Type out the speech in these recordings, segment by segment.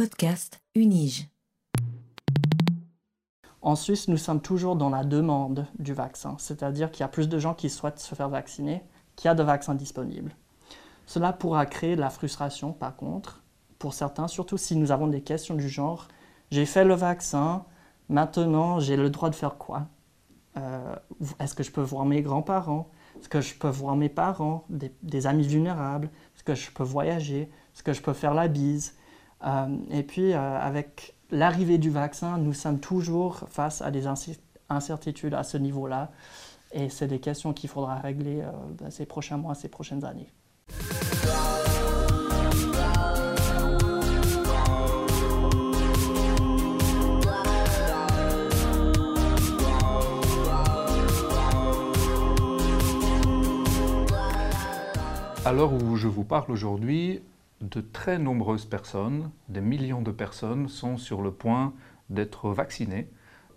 Podcast Unige. En Suisse, nous sommes toujours dans la demande du vaccin, c'est-à-dire qu'il y a plus de gens qui souhaitent se faire vacciner qu'il y a de vaccins disponibles. Cela pourra créer de la frustration, par contre, pour certains, surtout si nous avons des questions du genre j'ai fait le vaccin, maintenant j'ai le droit de faire quoi? Euh, Est-ce que je peux voir mes grands-parents? Est-ce que je peux voir mes parents, des, amis vulnérables? Est-ce que je peux voyager? Est-ce que je peux faire la bise? Et puis, euh, avec l'arrivée du vaccin, nous sommes toujours face à des incertitudes à ce niveau-là. Et c'est des questions qu'il faudra régler ces prochains mois, ces prochaines années. À l'heure où je vous parle aujourd'hui, de très nombreuses personnes, des millions de personnes, sont sur le point d'être vaccinées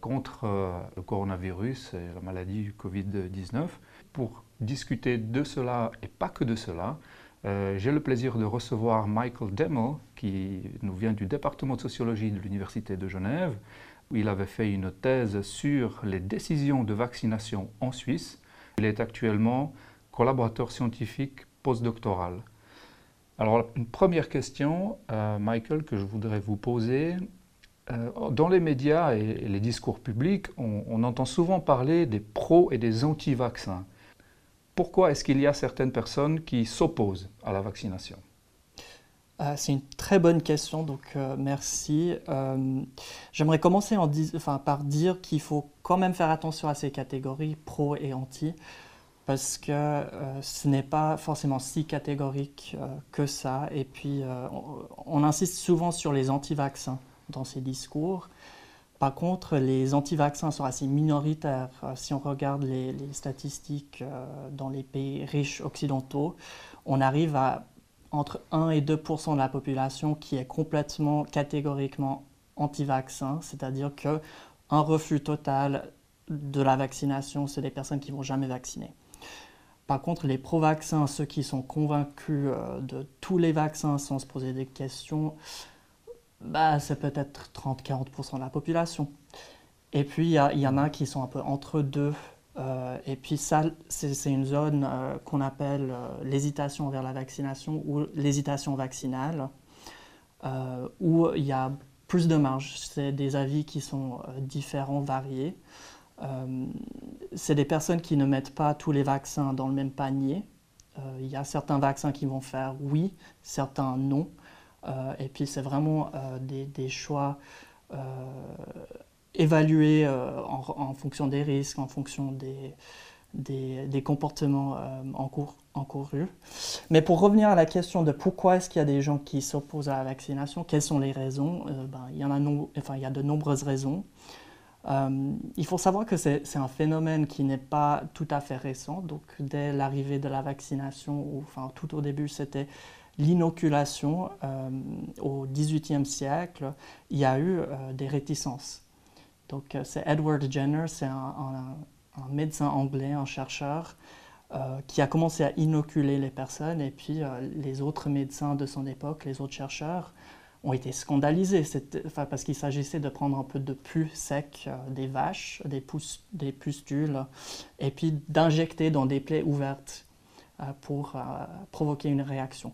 contre euh, le coronavirus et la maladie du Covid-19. Pour discuter de cela et pas que de cela, euh, j'ai le plaisir de recevoir Michael Demmel, qui nous vient du département de sociologie de l'Université de Genève, où il avait fait une thèse sur les décisions de vaccination en Suisse. Il est actuellement collaborateur scientifique postdoctoral. Alors, une première question, euh, Michael, que je voudrais vous poser. Euh, dans les médias et, les discours publics, on, entend souvent parler des pros et des anti-vaccins. Pourquoi est-ce qu'il y a certaines personnes qui s'opposent à la vaccination? Euh, C'est une très bonne question, donc merci. J'aimerais commencer par dire qu'il faut quand même faire attention à ces catégories pro et anti parce que euh, ce n'est pas forcément si catégorique euh, que ça. Et puis, euh, on, insiste souvent sur les anti-vaccins dans ces discours. Par contre, les anti-vaccins sont assez minoritaires. si on regarde les, statistiques dans les pays riches occidentaux, on arrive à entre 1 et 2% de la population qui est complètement catégoriquement anti-vaccin, c'est-à-dire que un refus total de la vaccination, c'est des personnes qui vont jamais vacciner. Par contre, les pro-vaccins, ceux qui sont convaincus euh, de tous les vaccins sans se poser des questions, bah, c'est peut-être 30-40% de la population. Et puis, il y, en a qui sont un peu entre deux. Euh, et puis ça, c'est une zone euh, qu'on appelle l'hésitation vers la vaccination ou l'hésitation vaccinale, où il y a plus de marge. C'est des avis qui sont différents, variés. Euh, c'est des personnes qui ne mettent pas tous les vaccins dans le même panier. Euh, il y a certains vaccins qui vont faire oui, certains non. Euh, et puis c'est vraiment des, choix évalués en, fonction des risques, en fonction des, des, comportements encourus. Mais pour revenir à la question de pourquoi est-ce qu'il y a des gens qui s'opposent à la vaccination, quelles sont les raisons? Ben, il, y en a enfin, il y a de nombreuses raisons. Euh, il faut savoir que c'est un phénomène qui n'est pas tout à fait récent. Donc, dès l'arrivée de la vaccination, ou, enfin, tout au début, c'était l'inoculation. Euh, au XVIIIe siècle, il y a eu euh, des réticences. Donc, c'est Edward Jenner, c'est un, médecin anglais, un chercheur, qui a commencé à inoculer les personnes. Et puis, les autres médecins de son époque, les autres chercheurs, ont été scandalisés parce qu'il s'agissait de prendre un peu de pus sec euh, des vaches, des, des, pustules, et puis d'injecter dans des plaies ouvertes euh, pour euh, provoquer une réaction.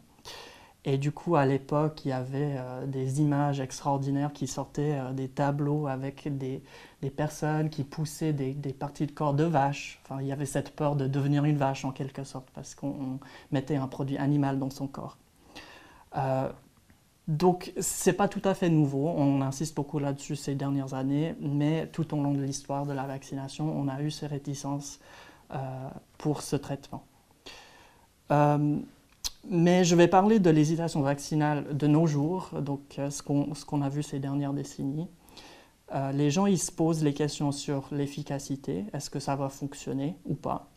Et du coup, à l'époque, il y avait des images extraordinaires qui sortaient des tableaux avec des, des personnes qui poussaient des, parties de corps de vaches. Enfin, il y avait cette peur de devenir une vache en quelque sorte parce qu'on mettait un produit animal dans son corps. Donc, c'est pas tout à fait nouveau. On insiste beaucoup là-dessus ces dernières années, mais tout au long de l'histoire de la vaccination, on a eu ces réticences euh, pour ce traitement. Euh, mais je vais parler de l'hésitation vaccinale de nos jours, donc euh, ce qu'on a vu ces dernières décennies. les gens ils se posent les questions sur l'efficacité, est-ce que ça va fonctionner ou pas,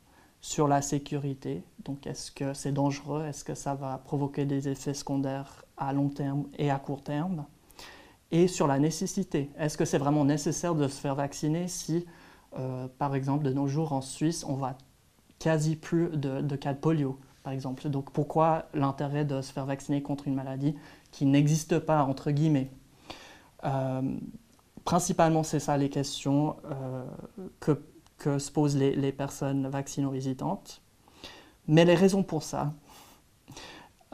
sur la sécurité, donc est-ce que c'est dangereux, est-ce que ça va provoquer des effets secondaires à long terme et à court terme, et sur la nécessité. Est-ce que c'est vraiment nécessaire de se faire vacciner si, euh, par exemple, de nos jours en Suisse, on voit quasi plus de, cas de polio, par exemple? Donc pourquoi l'intérêt de se faire vacciner contre une maladie qui n'existe pas, entre guillemets? Principalement, c'est ça les questions que, que, se posent les, les personnes vaccino-hésitantes. Mais les raisons pour ça,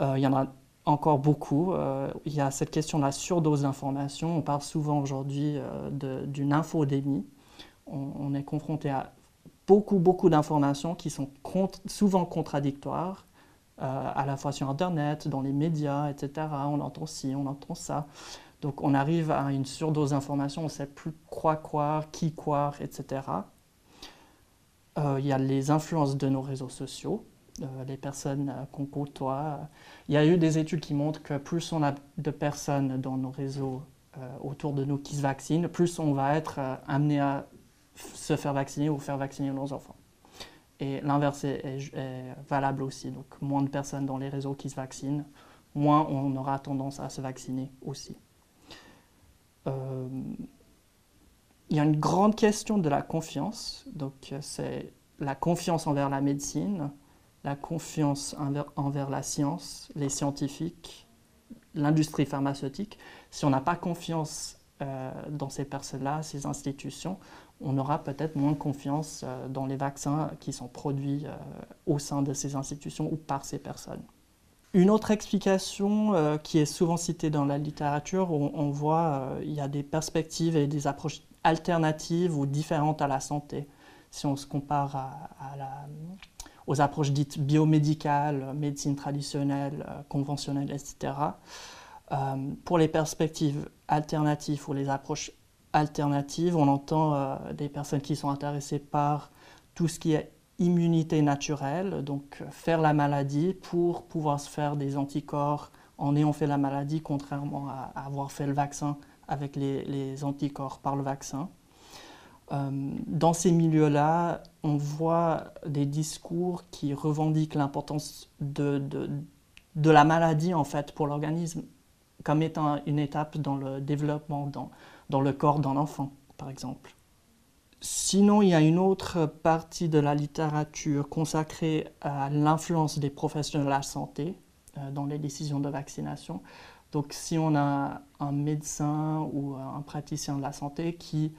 il y en a encore beaucoup. Euh, il y a cette question de la surdose d'informations. On parle souvent aujourd'hui euh, d'une infodémie. On, est confronté à beaucoup, beaucoup d'informations qui sont souvent contradictoires, euh, à la fois sur Internet, dans les médias, etc. On entend ci, on entend ça. Donc on arrive à une surdose d'informations, on ne sait plus quoi croire, qui croire, etc. il y a les influences de nos réseaux sociaux. Euh, les personnes euh, qu'on côtoie. Il y a eu des études qui montrent que plus on a de personnes dans nos réseaux euh, autour de nous qui se vaccinent, plus on va être amené à se faire vacciner ou faire vacciner nos enfants. Et l'inverse est, valable aussi. Donc, moins de personnes dans les réseaux qui se vaccinent, moins on aura tendance à se vacciner aussi. Il y a une grande question de la confiance. Donc, c'est la confiance envers la médecine, la confiance envers, la science, les scientifiques, l'industrie pharmaceutique. Si on n'a pas confiance euh, dans ces personnes-là, ces institutions, on aura peut-être moins confiance euh, dans les vaccins qui sont produits euh, au sein de ces institutions ou par ces personnes. Une autre explication qui est souvent citée dans la littérature, on, on voit il y a des perspectives et des approches alternatives ou différentes à la santé. Si on se compare aux approches dites biomédicales, médecine traditionnelle, euh, conventionnelle, etc. Euh, pour les perspectives alternatives ou les approches alternatives, on entend euh, des personnes qui sont intéressées par tout ce qui est immunité naturelle, donc faire la maladie pour pouvoir se faire des anticorps en ayant fait la maladie, contrairement à, avoir fait le vaccin avec les anticorps par le vaccin. Euh, dans ces milieux-là, on voit des discours qui revendiquent l'importance de, de, la maladie en fait pour l'organisme comme étant une étape dans le développement, dans, dans le corps d'un enfant, par exemple. Sinon, il y a une autre partie de la littérature consacrée à l'influence des professionnels de la santé euh, dans les décisions de vaccination. Donc, si on a un médecin ou un praticien de la santé qui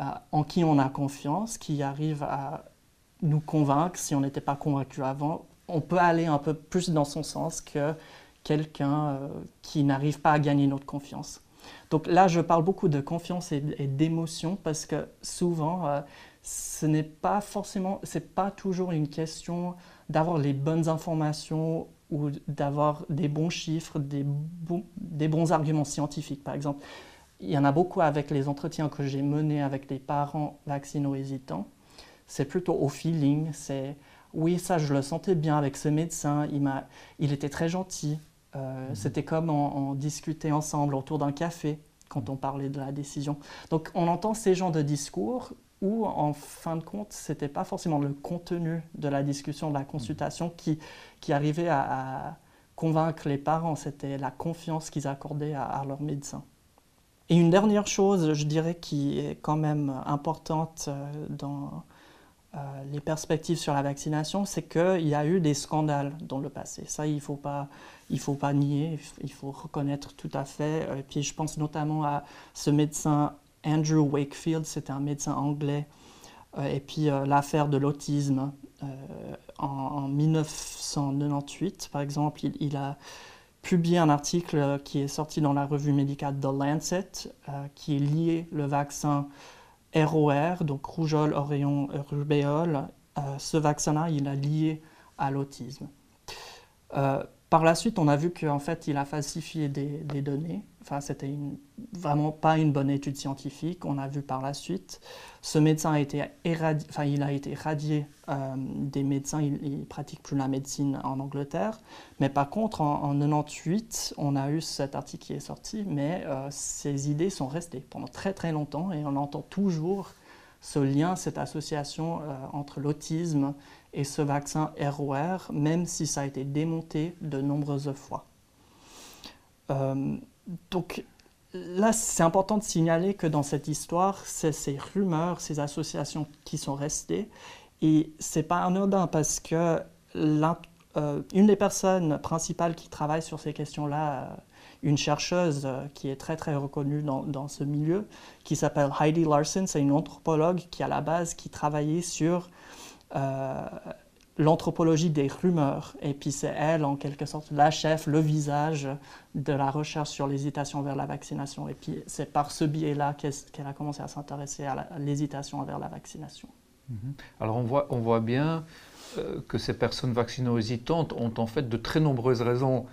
euh, en qui on a confiance, qui arrive à nous convaincre si on n'était pas convaincu avant. On peut aller un peu plus dans son sens que quelqu'un euh, qui n'arrive pas à gagner notre confiance. Donc là, je parle beaucoup de confiance et, d'émotion parce que souvent, euh, ce n'est pas forcément, c'est pas toujours une question d'avoir les bonnes informations ou d'avoir des bons chiffres, des, des bons arguments scientifiques, par exemple il y en a beaucoup avec les entretiens que j'ai menés avec des parents vaccino-hésitants. C'est plutôt au feeling. C'est oui, ça, je le sentais bien avec ce médecin. Il, il était très gentil. Euh, mhm. C'était comme on, discutait ensemble autour d'un café quand on parlait de la décision. Donc, on entend ces genres de discours où, en fin de compte, ce n'était pas forcément le contenu de la discussion, de la consultation qui, qui arrivait à, convaincre les parents. C'était la confiance qu'ils accordaient à, à leur médecin. Et une dernière chose, je dirais, qui est quand même importante euh, dans euh, les perspectives sur la vaccination, c'est qu'il y a eu des scandales dans le passé. Ça, il ne faut, pas, il faut pas nier, il faut reconnaître tout à fait. Et puis je pense notamment à ce médecin Andrew Wakefield, c'était un médecin anglais. Euh, et puis l'affaire de l'autisme en, 1998, par exemple, il, a publié un article euh, qui est sorti dans la revue médicale The Lancet, euh, qui est lié le vaccin ROR, donc rougeole, oreillon, rubéole. Euh, ce vaccin-là, il a lié à l'autisme. par la suite, on a vu qu'en fait, il a falsifié des données Enfin, c'était vraiment pas une bonne étude scientifique. On a vu par la suite. Ce médecin a été éradié, enfin, il a été radié euh, des médecins. Il, ne pratique plus la médecine en Angleterre. Mais par contre, en, en 98, on a eu cet article qui est sorti, mais euh, ces idées sont restées pendant très très longtemps et on entend toujours ce lien, cette association euh, entre l'autisme et ce vaccin ROR, même si ça a été démonté de nombreuses fois. Donc là, c'est important de signaler que dans cette histoire, c'est ces rumeurs, ces associations qui sont restées. Et c'est pas anodin parce que une des personnes principales qui travaille sur ces questions-là, une chercheuse qui est très très reconnue dans, ce milieu, qui s'appelle Heidi Larson, c'est une anthropologue qui à la base qui travaillait sur l'anthropologie des rumeurs. Et puis c'est elle, en quelque sorte, la chef, le visage de la recherche sur l'hésitation vers la vaccination. Et puis c'est par ce biais-là qu'elle a commencé à s'intéresser à l'hésitation vers la vaccination. Mhm. Alors on voit, on voit bien euh, que ces personnes vaccino-hésitantes ont en fait de très nombreuses raisons,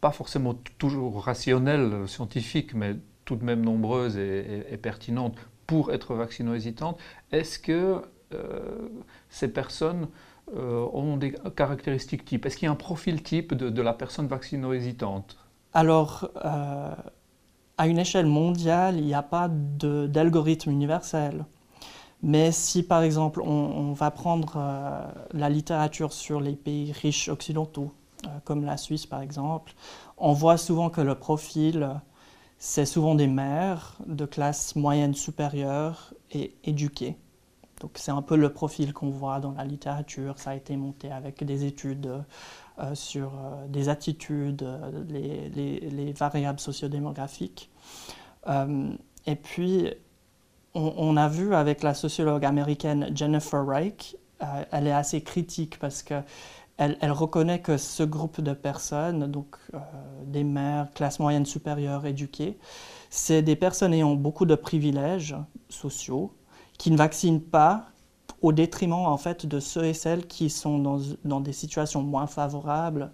pas forcément toujours rationnelles, scientifiques, mais tout de même nombreuses et, pertinentes pour être vaccino-hésitantes. Est-ce que euh, ces personnes euh, ont des caractéristiques types Est-ce qu'il y a un profil type de, la personne vaccino-hésitante Alors, euh, à une échelle mondiale, il n'y a pas d'algorithme universel. Mais si par exemple on, va prendre euh, la littérature sur les pays riches occidentaux, comme la Suisse par exemple, on voit souvent que le profil, c'est souvent des mères de classe moyenne supérieure et éduquées. Donc c'est un peu le profil qu'on voit dans la littérature. Ça a été monté avec des études euh, sur euh, des attitudes, euh, les, variables sociodémographiques. et puis on, a vu avec la sociologue américaine Jennifer Reich, elle est assez critique parce que elle, reconnaît que ce groupe de personnes, donc des mères, classe moyenne supérieure, éduquées, c'est des personnes ayant beaucoup de privilèges sociaux, qui ne vaccinent pas au détriment en fait de ceux et celles qui sont dans, dans des situations moins favorables,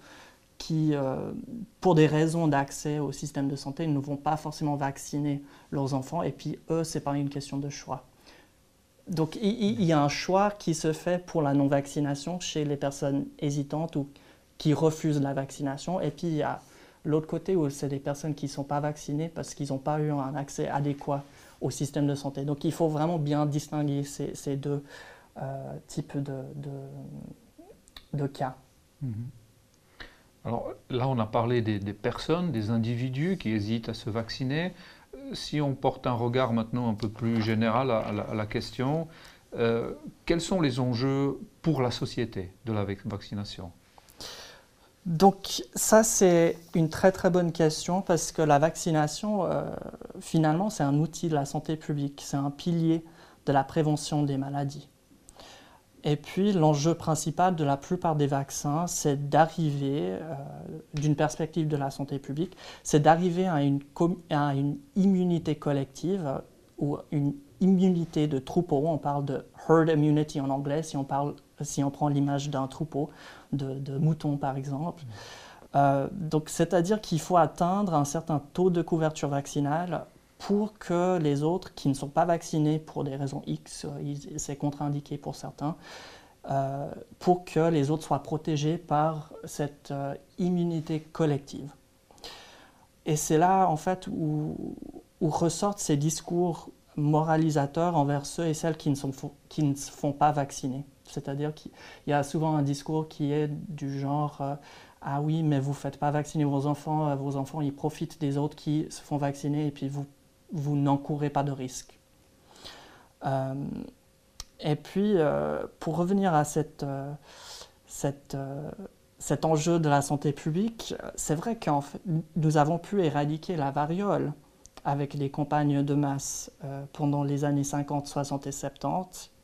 qui, euh, pour des raisons d'accès au système de santé, ne vont pas forcément vacciner leurs enfants. Et puis eux, c'est pas une question de choix. Donc il, y a un choix qui se fait pour la non-vaccination chez les personnes hésitantes ou qui refusent la vaccination. Et puis il y a l'autre côté où c'est des personnes qui ne sont pas vaccinées parce qu'ils n'ont pas eu un accès adéquat au système de santé. Donc il faut vraiment bien distinguer ces, deux euh, types de, de, cas. Mhm. Alors là, on a parlé des, personnes, des individus qui hésitent à se vacciner. Si on porte un regard maintenant un peu plus général à, la, question, euh, quels sont les enjeux pour la société de la vaccination? Donc ça, c'est une très très bonne question parce que la vaccination, euh, finalement, c'est un outil de la santé publique, c'est un pilier de la prévention des maladies. Et puis l'enjeu principal de la plupart des vaccins, c'est d'arriver, euh, d'une perspective de la santé publique, c'est d'arriver à une, à une immunité collective ou une immunité de troupeau. On parle de herd immunity en anglais si on, parle, si on prend l'image d'un troupeau de, moutons par exemple. Euh, donc, c'est-à-dire qu'il faut atteindre un certain taux de couverture vaccinale pour que les autres qui ne sont pas vaccinés pour des raisons X, euh, c'est contre-indiqué pour certains, euh, pour que les autres soient protégés par cette immunité collective. Et c'est là, en fait, où, où, ressortent ces discours moralisateurs envers ceux et celles qui ne, sont, qui ne se font pas vacciner. C'est-à-dire qu'il y a souvent un discours qui est du genre euh, Ah oui, mais vous ne faites pas vacciner vos enfants, euh, vos enfants ils profitent des autres qui se font vacciner et puis vous, vous n'encourez pas de risque. Euh, et puis, pour revenir à cet enjeu de la santé publique, c'est vrai que nous avons pu éradiquer la variole avec les campagnes de masse pendant les années 50, 60 et 70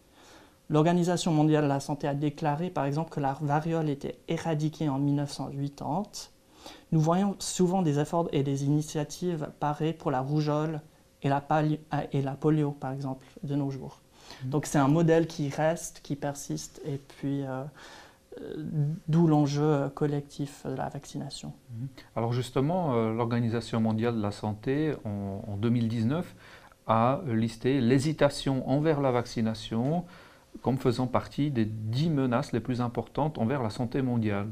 L'Organisation mondiale de la santé a déclaré par exemple que la variole était éradiquée en 1980. Nous voyons souvent des efforts et des initiatives pareilles pour la rougeole et la, et la polio par exemple de nos jours. Mmh. Donc c'est un modèle qui reste, qui persiste et puis euh, euh, d'où l'enjeu collectif de la vaccination. Mmh. Alors justement, euh, l'Organisation mondiale de la santé en, en 2019 a listé l'hésitation envers la vaccination comme faisant partie des dix menaces les plus importantes envers la santé mondiale.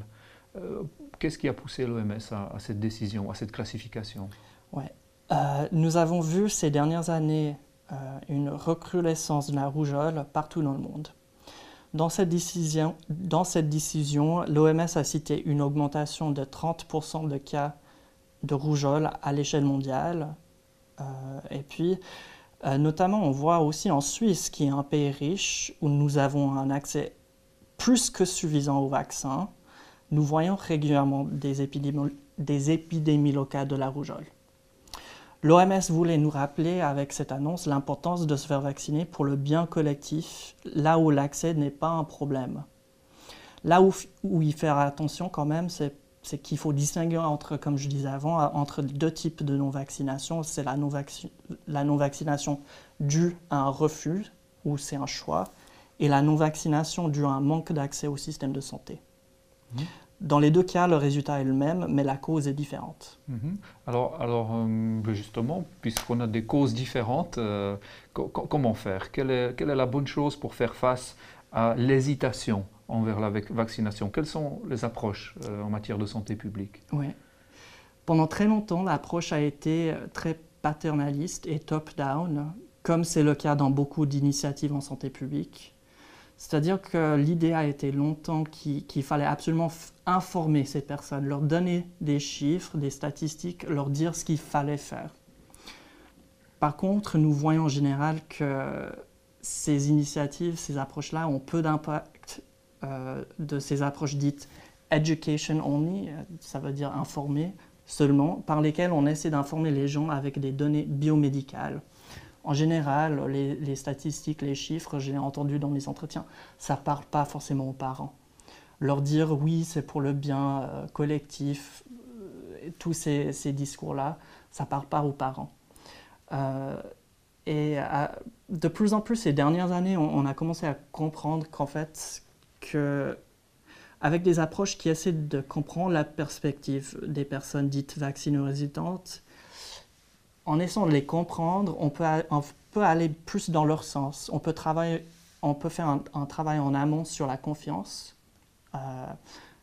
Euh, qu'est-ce qui a poussé l'OMS à, cette décision, à cette classification? Ouais. Euh, nous avons vu ces dernières années euh, une recrudescence de la rougeole partout dans le monde. Dans cette décision, dans cette décision l'OMS a cité une augmentation de 30% de cas de rougeole à l'échelle mondiale. et puis, euh, notamment, on voit aussi en Suisse, qui est un pays riche, où nous avons un accès plus que suffisant aux vaccins. nous voyons régulièrement des épidémies, des épidémies locales de la rougeole. L'OMS voulait nous rappeler avec cette annonce l'importance de se faire vacciner pour le bien collectif, là où l'accès n'est pas un problème. Là où, où y faire attention quand même, c'est c'est qu'il faut distinguer entre, comme je disais avant, entre deux types de non-vaccination. C'est la non-vaccination due à un refus, ou c'est un choix, et la non-vaccination due à un manque d'accès au système de santé. Mmh. Dans les deux cas, le résultat est le même, mais la cause est différente. Mmh. Alors, alors euh, justement, puisqu'on a des causes différentes, euh, comment faire? Quelle est, quelle est la bonne chose pour faire face à l'hésitation? Envers la vaccination. Quelles sont les approches euh, en matière de santé publique? Oui. Pendant très longtemps, l'approche a été euh, très paternaliste et top-down, comme c'est le cas dans beaucoup d'initiatives en santé publique. C'est-à-dire que l'idée a été longtemps qu'il fallait absolument informer ces personnes, leur donner des chiffres, des statistiques, leur dire ce qu'il fallait faire. Par contre, nous voyons en général que ces initiatives, ces approches-là ont peu d'impact de ces approches dites education only, euh, ça veut dire informer seulement, par lesquelles on essaie d'informer les gens avec des données biomédicales. En général, les, statistiques, les chiffres, j'ai entendu dans mes entretiens, ça ne parle pas forcément aux parents. Leur dire oui, c'est pour le bien euh, collectif, tous ces, discours-là, ça ne parle pas aux parents. et de plus en plus, ces dernières années, on a commencé à comprendre qu'en fait, que, avec des approches qui essaient de comprendre la perspective des personnes dites vaccinées-résidentes, en essayant de les comprendre, on peut, on peut aller plus dans leur sens. On peut, travailler, on peut faire un, travail en amont sur la confiance, euh,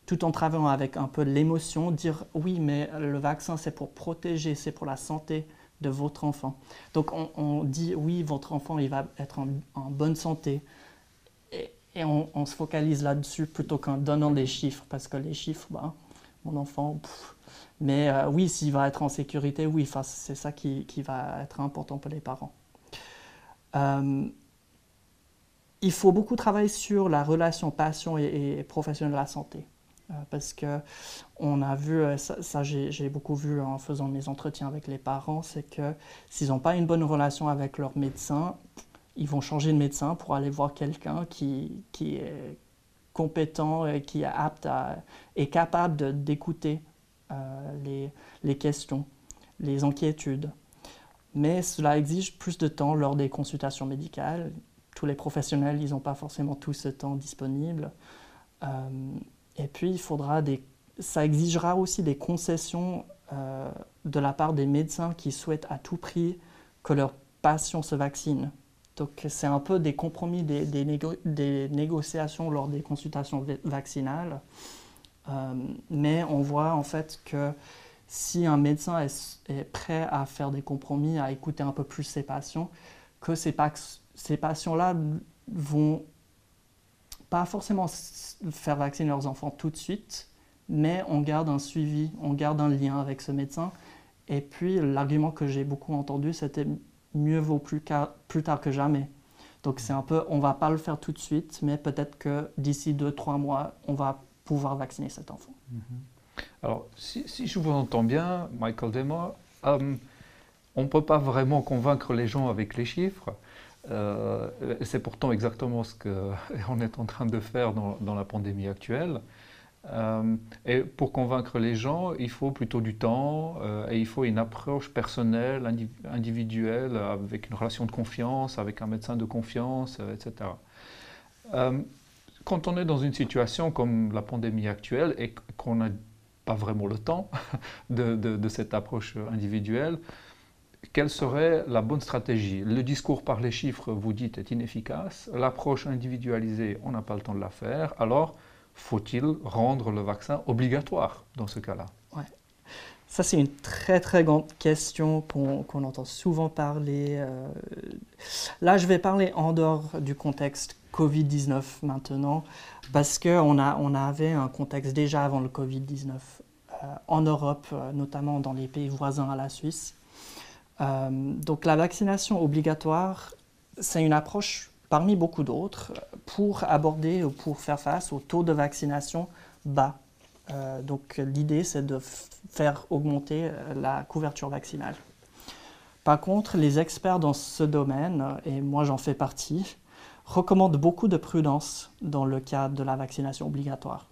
tout en travaillant avec un peu l'émotion, dire oui, mais le vaccin, c'est pour protéger, c'est pour la santé de votre enfant. Donc on, dit oui, votre enfant, il va être en bonne santé. Et, et on, se focalise là-dessus plutôt qu'en donnant des chiffres, parce que les chiffres, bah, mon enfant, mais euh, oui, s'il va être en sécurité, oui, c'est ça qui, qui, va être important pour les parents. Euh, il faut beaucoup travailler sur la relation patient et, professionnel de la santé. Euh, parce que on a vu, ça, ça j'ai beaucoup vu en faisant mes entretiens avec les parents, c'est que s'ils n'ont pas une bonne relation avec leur médecin, ils vont changer de médecin pour aller voir quelqu'un qui, qui est compétent et qui est apte est capable d'écouter euh, les, les, questions, les inquiétudes. Mais cela exige plus de temps lors des consultations médicales. Tous les professionnels, ils n'ont pas forcément tout ce temps disponible. Euh, et puis, il faudra des, ça exigera aussi des concessions euh, de la part des médecins qui souhaitent à tout prix que leurs patients se vaccinent. Donc c'est un peu des compromis, des, négociations lors des consultations vaccinales. Euh, mais on voit en fait que si un médecin est, prêt à faire des compromis, à écouter un peu plus ses patients, que ces, ces patients-là vont pas forcément faire vacciner leurs enfants tout de suite, mais on garde un suivi, on garde un lien avec ce médecin. Et puis l'argument que j'ai beaucoup entendu, c'était mieux vaut plus, tard que jamais. Donc c'est un peu, on va pas le faire tout de suite, mais peut-être que d'ici deux, trois mois, on va pouvoir vacciner cet enfant. Mm-hmm. Alors, si, je vous entends bien, Michael Demore, euh, on ne peut pas vraiment convaincre les gens avec les chiffres. Euh, c'est pourtant exactement ce qu'on est en train de faire dans la pandémie actuelle. Euh, et pour convaincre les gens, il faut plutôt du temps euh, et il faut une approche personnelle, individuelle, avec une relation de confiance, avec un médecin de confiance, euh, etc. quand on est dans une situation comme la pandémie actuelle et qu'on n'a pas vraiment le temps de, de, cette approche individuelle, quelle serait la bonne stratégie? Le discours par les chiffres, vous dites, est inefficace. L'approche individualisée, on n'a pas le temps de la faire. Alors, faut-il rendre le vaccin obligatoire dans ce cas-là? Ouais. Ça, c'est une très très grande question qu'on entend souvent parler. Euh. Là, je vais parler en dehors du contexte Covid-19 maintenant, parce qu'on on avait un contexte déjà avant le Covid-19 euh, en Europe, euh, notamment dans les pays voisins à la Suisse. donc la vaccination obligatoire, c'est une approche parmi beaucoup d'autres, pour aborder ou pour faire face au taux de vaccination bas donc l'idée, c'est de faire augmenter la couverture vaccinale. Par contre, les experts dans ce domaine, et moi j'en fais partie, recommandent beaucoup de prudence dans le cadre de la vaccination obligatoire.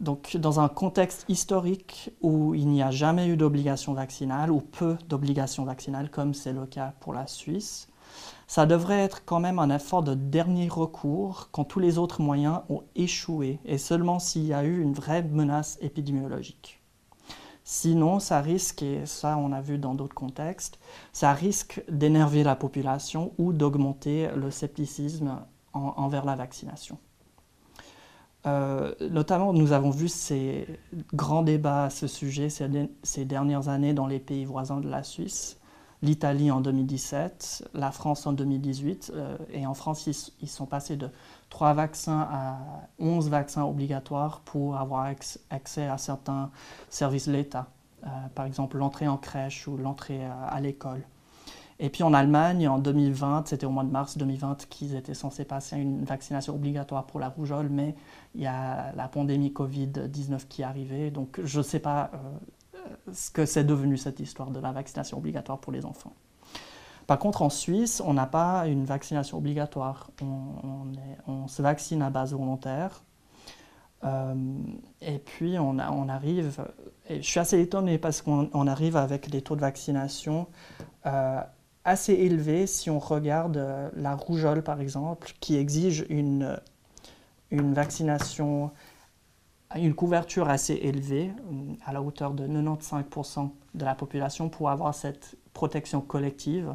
Donc, dans un contexte historique où il n'y a jamais eu d'obligation vaccinale ou peu d'obligation vaccinale, comme c'est le cas pour la Suisse, ça devrait être quand même un effort de dernier recours quand tous les autres moyens ont échoué et seulement s'il y a eu une vraie menace épidémiologique. Sinon, ça risque, et ça on a vu dans d'autres contextes, ça risque d'énerver la population ou d'augmenter le scepticisme envers la vaccination. Euh, notamment, nous avons vu ces grands débats à ce sujet ces, dernières années dans les pays voisins de la Suisse. L'Italie en 2017, la France en 2018, euh, et en France, ils, sont passés de 3 vaccins à 11 vaccins obligatoires pour avoir accès à certains services de l'État, euh, par exemple l'entrée en crèche ou l'entrée à, l'école. Et puis en Allemagne, en 2020, c'était au mois de mars 2020 qu'ils étaient censés passer une vaccination obligatoire pour la rougeole, mais il y a la pandémie Covid-19 qui est arrivée, donc je ne sais pas euh, ce que c'est devenu cette histoire de la vaccination obligatoire pour les enfants. Par contre, en Suisse, on n'a pas une vaccination obligatoire. On, se vaccine à base volontaire. Euh, et puis, on, arrive, et je suis assez étonné parce qu'on arrive avec des taux de vaccination euh, assez élevés si on regarde euh, la rougeole, par exemple, qui exige une, une vaccination, une couverture assez élevée, à la hauteur de 95% de la population pour avoir cette protection collective.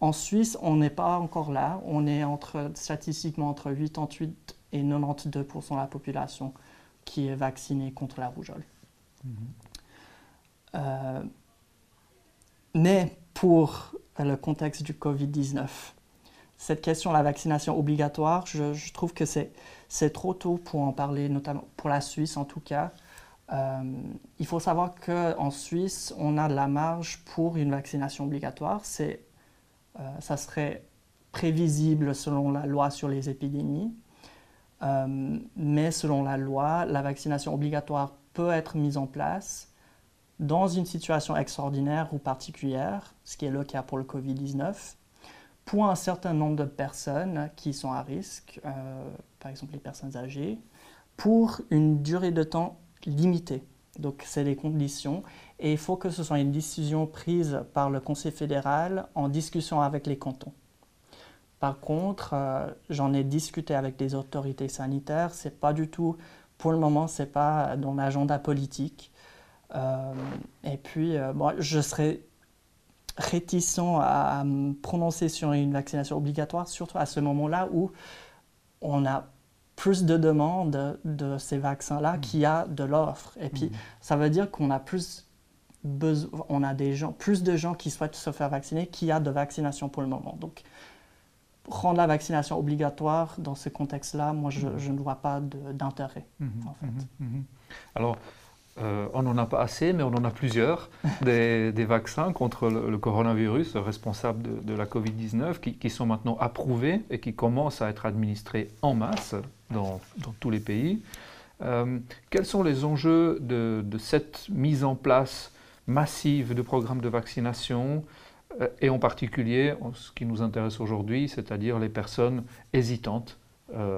En Suisse, on n'est pas encore là. On est entre, statistiquement entre 88 et 92% de la population qui est vaccinée contre la rougeole. Mhm. Euh, mais pour le contexte du Covid-19, cette question de la vaccination obligatoire, je, trouve que c'est trop tôt pour en parler, notamment pour la Suisse en tout cas. Euh, il faut savoir qu'en Suisse, on a de la marge pour une vaccination obligatoire. Euh, ça serait prévisible selon la loi sur les épidémies. Euh, mais selon la loi, la vaccination obligatoire peut être mise en place dans une situation extraordinaire ou particulière, ce qui est le cas pour le Covid-19, pour un certain nombre de personnes qui sont à risque, euh, par exemple les personnes âgées, pour une durée de temps limitée. Donc, c'est les conditions. Et il faut que ce soit une décision prise par le Conseil fédéral en discussion avec les cantons. Par contre, euh, j'en ai discuté avec des autorités sanitaires. C'est pas du tout, pour le moment, c'est pas dans l'agenda politique. Euh, et puis, euh, je serais réticent à, à, me prononcer sur une vaccination obligatoire, surtout à ce moment-là où on a plus de demandes de ces vaccins-là mm. qu'il y a de l'offre. Et puis, mm. ça veut dire qu'on a plus on a des gens, plus de gens qui souhaitent se faire vacciner qu'il y a de vaccination pour le moment. Donc, rendre la vaccination obligatoire dans ce contexte-là, moi, je, mm. ne vois pas d'intérêt. Mm-hmm. en fait. Mm-hmm. Mm-hmm. Alors, euh, on n'en a pas assez, mais on en a plusieurs, des, vaccins contre le, coronavirus responsable de, la Covid-19 qui, sont maintenant approuvés et qui commencent à être administrés en masse dans, tous les pays. Euh, quels sont les enjeux de, cette mise en place massive de programmes de vaccination euh, et en particulier ce qui nous intéresse aujourd'hui, c'est-à-dire les personnes hésitantes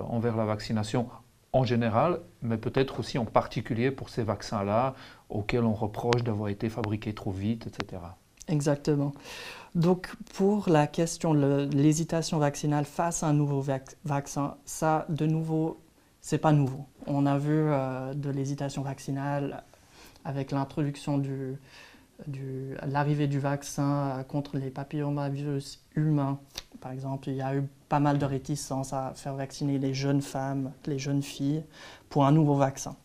envers la vaccination en général, mais peut-être aussi en particulier pour ces vaccins-là auxquels on reproche d'avoir été fabriqués trop vite, etc. Exactement. Donc pour la question de l'hésitation vaccinale face à un nouveau vaccin, ça de nouveau, c'est pas nouveau. On a vu euh, de l'hésitation vaccinale avec l'introduction du, l'arrivée du vaccin contre les papillomavirus humains, par exemple, il y a eu pas mal de réticence à faire vacciner les jeunes femmes, les jeunes filles pour un nouveau vaccin.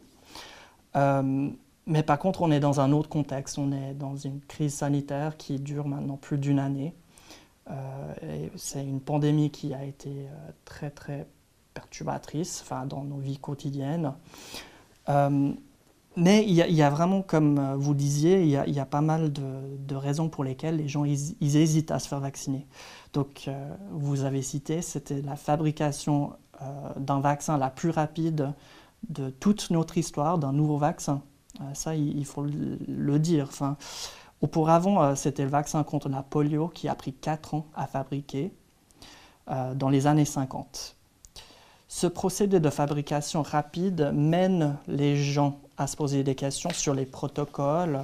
Euh, mais par contre, on est dans un autre contexte. On est dans une crise sanitaire qui dure maintenant plus d'une année. Euh, c'est une pandémie qui a été euh, très, très perturbatrice enfin, dans nos vies quotidiennes. Mais il y, a, vraiment, comme euh, vous disiez, il y a, pas mal de, raisons pour lesquelles les gens hésitent à se faire vacciner. Donc, euh, vous avez cité, c'était la fabrication euh, d'un vaccin la plus rapide de toute notre histoire d'un nouveau vaccin. ça, il, faut le, dire. Enfin, auparavant, c'était le vaccin contre la polio qui a pris 4 ans à fabriquer dans les années 50. Ce procédé de fabrication rapide mène les gens à se poser des questions sur les protocoles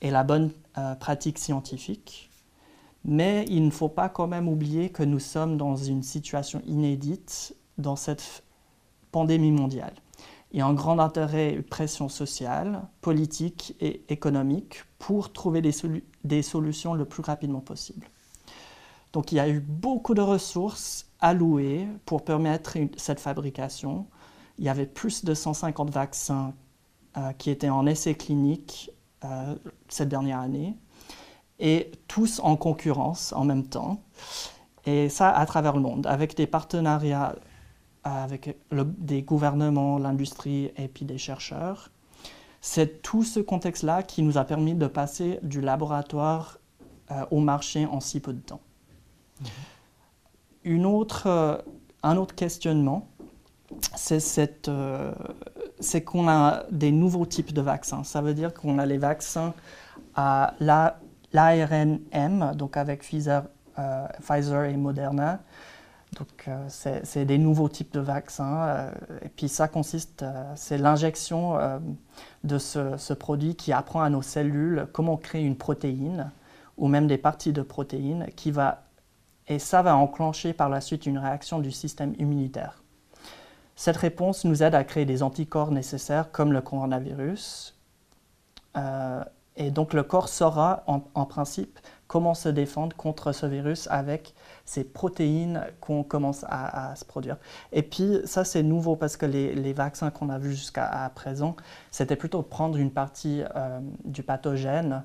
et la bonne euh, pratique scientifique. Mais il ne faut pas quand même oublier que nous sommes dans une situation inédite dans cette pandémie mondiale. Il y a un grand intérêt une pression sociale, politique et économique pour trouver des, des solutions le plus rapidement possible. Donc il y a eu beaucoup de ressources allouées pour permettre cette fabrication. Il y avait plus de 150 vaccins qui étaient en essai clinique euh, cette dernière année, et tous en concurrence en même temps. Et ça à travers le monde, avec des partenariats avec des gouvernements, l'industrie et puis des chercheurs. C'est tout ce contexte-là qui nous a permis de passer du laboratoire euh, au marché en si peu de temps. Mm-hmm. Une autre, un autre questionnement, c'est euh, qu'on a des nouveaux types de vaccins. Ça veut dire qu'on a les vaccins à l'ARNM, donc avec Pfizer, euh, Pfizer et Moderna. Donc, euh, c'est des nouveaux types de vaccins. et puis, ça consiste, c'est l'injection de ce, ce, produit qui apprend à nos cellules comment créer une protéine ou même des parties de protéines qui va, et ça va enclencher par la suite une réaction du système immunitaire. Cette réponse nous aide à créer des anticorps nécessaires comme le coronavirus. Euh, et donc le corps saura en, principe comment se défendre contre ce virus avec ces protéines qu'on commence à, se produire. Et puis ça c'est nouveau parce que les, vaccins qu'on a vus jusqu'à présent, c'était plutôt prendre une partie euh, du pathogène,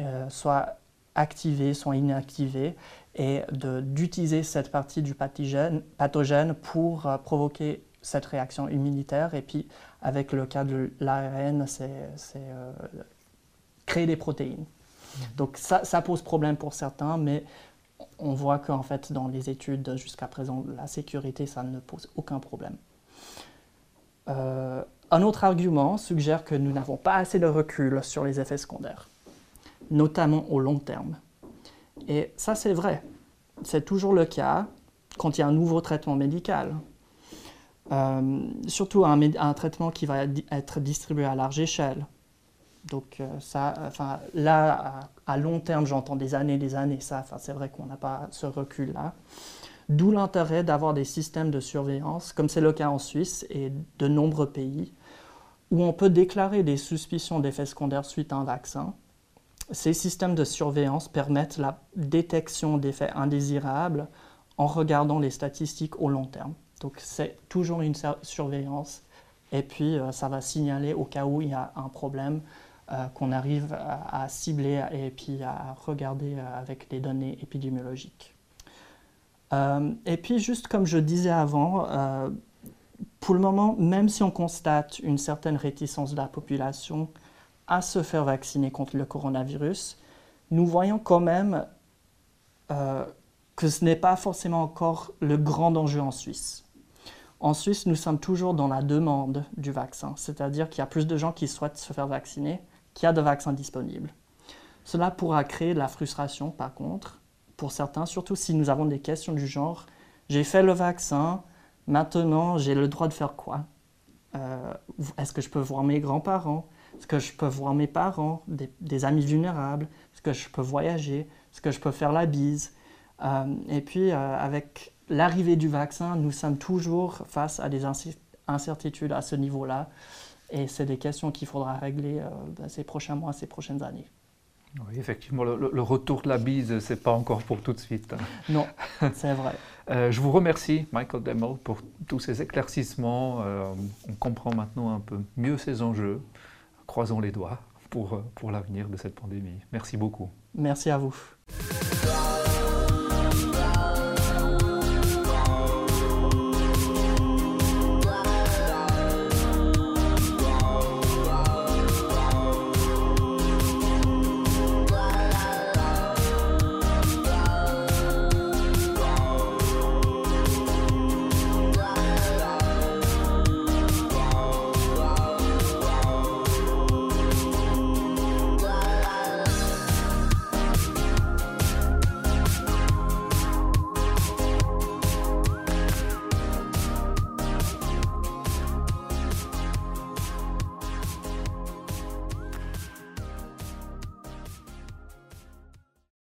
euh, soit activée, soit inactivée, et d'utiliser cette partie du pathogène pour provoquer cette réaction immunitaire. Et puis, avec le cas de l'ARN, c'est euh, créer des protéines. Mmh. Donc, ça, ça, pose problème pour certains, mais on voit qu'en fait, dans les études jusqu'à présent, la sécurité, ça ne pose aucun problème. Euh, un autre argument suggère que nous n'avons pas assez de recul sur les effets secondaires, notamment au long terme. Et ça, c'est vrai. C'est toujours le cas quand il y a un nouveau traitement médical. Euh, surtout un, un, traitement qui va être distribué à large échelle. Donc euh, ça, enfin, là, à, long terme, j'entends des années, des années, ça, enfin, c'est vrai qu'on n'a pas ce recul-là. D'où l'intérêt d'avoir des systèmes de surveillance, comme c'est le cas en Suisse et de nombreux pays, où on peut déclarer des suspicions d'effets secondaires suite à un vaccin. Ces systèmes de surveillance permettent la détection d'effets indésirables en regardant les statistiques au long terme. Donc c'est toujours une surveillance et puis euh, ça va signaler au cas où il y a un problème euh, qu'on arrive à, cibler et puis à regarder euh, avec des données épidémiologiques. et puis juste comme je disais avant, pour le moment, même si on constate une certaine réticence de la population à se faire vacciner contre le coronavirus, nous voyons quand même que ce n'est pas forcément encore le grand enjeu en Suisse. En Suisse, nous sommes toujours dans la demande du vaccin, c'est-à-dire qu'il y a plus de gens qui souhaitent se faire vacciner qu'il y a de vaccins disponibles. Cela pourra créer de la frustration, par contre, pour certains, surtout si nous avons des questions du genre j'ai fait le vaccin, maintenant j'ai le droit de faire quoi? Euh, Est-ce que je peux voir mes grands-parents? Est-ce que je peux voir mes parents, des, amis vulnérables? Est-ce que je peux voyager? Est-ce que je peux faire la bise? Euh, Et puis, euh, avec l'arrivée du vaccin, nous sommes toujours face à des incertitudes à ce niveau-là. Et c'est des questions qu'il faudra régler euh, ces prochains mois, ces prochaines années. Oui, effectivement, le, retour de la bise, ce n'est pas encore pour tout de suite. Hein. Non, c'est vrai. Euh, je vous remercie, Michael Demmel, pour tous ces éclaircissements. Euh, on comprend maintenant un peu mieux ces enjeux. Croisons les doigts pour, pour l'avenir de cette pandémie. Merci beaucoup. Merci à vous.